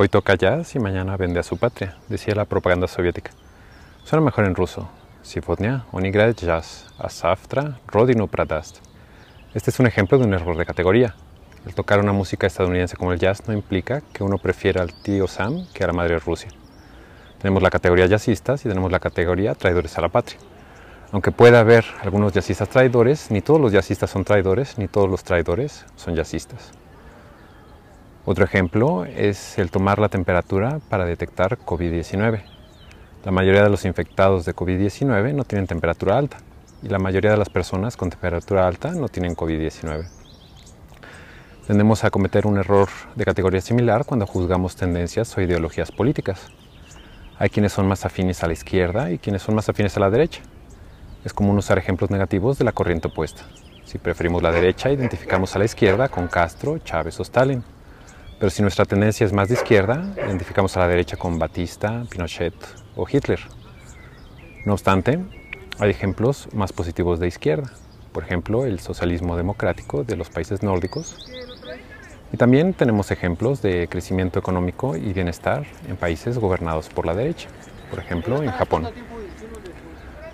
Hoy toca jazz y mañana vende a su patria, decía la propaganda soviética. Suena mejor en ruso. Sifonia, Onigrad jazz, asaftra, rodinu pradast. Este es un ejemplo de un error de categoría. El tocar una música estadounidense como el jazz no implica que uno prefiera al tío Sam que a la madre Rusia. Tenemos la categoría jazzistas y tenemos la categoría traidores a la patria. Aunque pueda haber algunos jazzistas traidores, ni todos los jazzistas son traidores, ni todos los traidores son jazzistas. Otro ejemplo es el tomar la temperatura para detectar COVID-19. La mayoría de los infectados de COVID-19 no tienen temperatura alta y la mayoría de las personas con temperatura alta no tienen COVID-19. Tendemos a cometer un error de categoría similar cuando juzgamos tendencias o ideologías políticas. Hay quienes son más afines a la izquierda y quienes son más afines a la derecha. Es común usar ejemplos negativos de la corriente opuesta. Si preferimos la derecha, identificamos a la izquierda con Castro, Chávez o Stalin. Pero si nuestra tendencia es más de izquierda, identificamos a la derecha con Batista, Pinochet o Hitler. No obstante, hay ejemplos más positivos de izquierda, por ejemplo, el socialismo democrático de los países nórdicos. Y también tenemos ejemplos de crecimiento económico y bienestar en países gobernados por la derecha, por ejemplo, en Japón.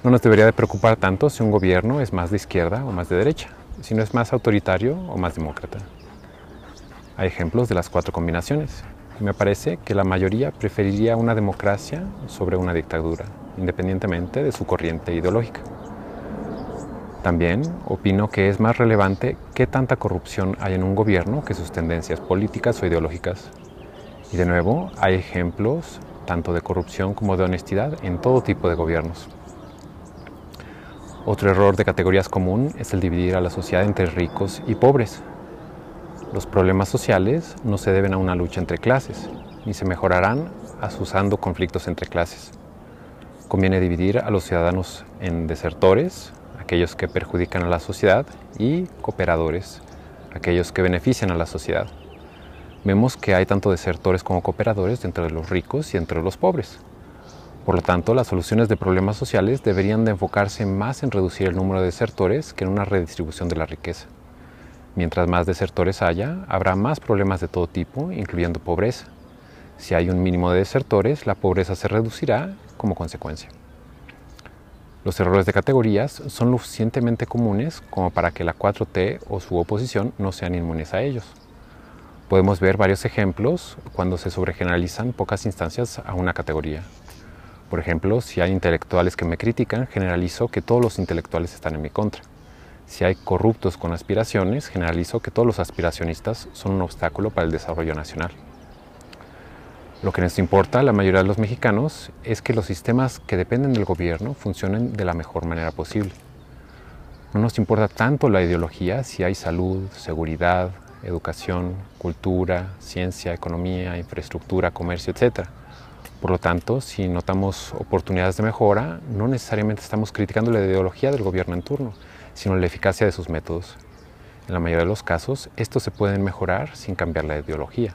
No nos debería de preocupar tanto si un gobierno es más de izquierda o más de derecha, si no es más autoritario o más demócrata. Hay ejemplos de las cuatro combinaciones. Y me parece que la mayoría preferiría una democracia sobre una dictadura, independientemente de su corriente ideológica. También opino que es más relevante qué tanta corrupción hay en un gobierno que sus tendencias políticas o ideológicas. Y de nuevo, hay ejemplos tanto de corrupción como de honestidad en todo tipo de gobiernos. Otro error de categorías común es el dividir a la sociedad entre ricos y pobres, los problemas sociales no se deben a una lucha entre clases, ni se mejorarán asusando conflictos entre clases. Conviene dividir a los ciudadanos en desertores, aquellos que perjudican a la sociedad, y cooperadores, aquellos que benefician a la sociedad. Vemos que hay tanto desertores como cooperadores dentro de los ricos y entre los pobres. Por lo tanto, las soluciones de problemas sociales deberían de enfocarse más en reducir el número de desertores que en una redistribución de la riqueza. Mientras más desertores haya, habrá más problemas de todo tipo, incluyendo pobreza. Si hay un mínimo de desertores, la pobreza se reducirá como consecuencia. Los errores de categorías son lo suficientemente comunes como para que la 4T o su oposición no sean inmunes a ellos. Podemos ver varios ejemplos cuando se sobregeneralizan pocas instancias a una categoría. Por ejemplo, si hay intelectuales que me critican, generalizo que todos los intelectuales están en mi contra. Si hay corruptos con aspiraciones, generalizo que todos los aspiracionistas son un obstáculo para el desarrollo nacional. Lo que nos importa a la mayoría de los mexicanos es que los sistemas que dependen del gobierno funcionen de la mejor manera posible. No nos importa tanto la ideología si hay salud, seguridad, educación, cultura, ciencia, economía, infraestructura, comercio, etc. Por lo tanto, si notamos oportunidades de mejora, no necesariamente estamos criticando la ideología del gobierno en turno, sino la eficacia de sus métodos. En la mayoría de los casos, estos se pueden mejorar sin cambiar la ideología.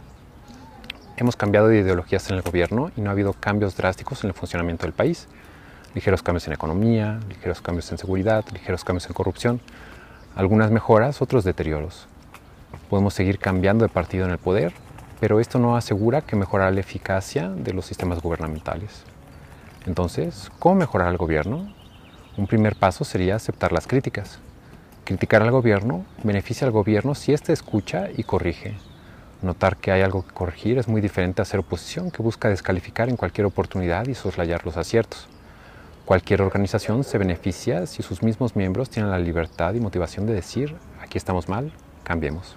Hemos cambiado de ideologías en el gobierno y no ha habido cambios drásticos en el funcionamiento del país. Ligeros cambios en economía, ligeros cambios en seguridad, ligeros cambios en corrupción, algunas mejoras, otros deterioros. Podemos seguir cambiando de partido en el poder, pero esto no asegura que mejorará la eficacia de los sistemas gubernamentales. Entonces, ¿cómo mejorar al gobierno? Un primer paso sería aceptar las críticas. Criticar al gobierno beneficia al gobierno si éste escucha y corrige. Notar que hay algo que corregir es muy diferente a hacer oposición que busca descalificar en cualquier oportunidad y soslayar los aciertos. Cualquier organización se beneficia si sus mismos miembros tienen la libertad y motivación de decir, aquí estamos mal, cambiemos.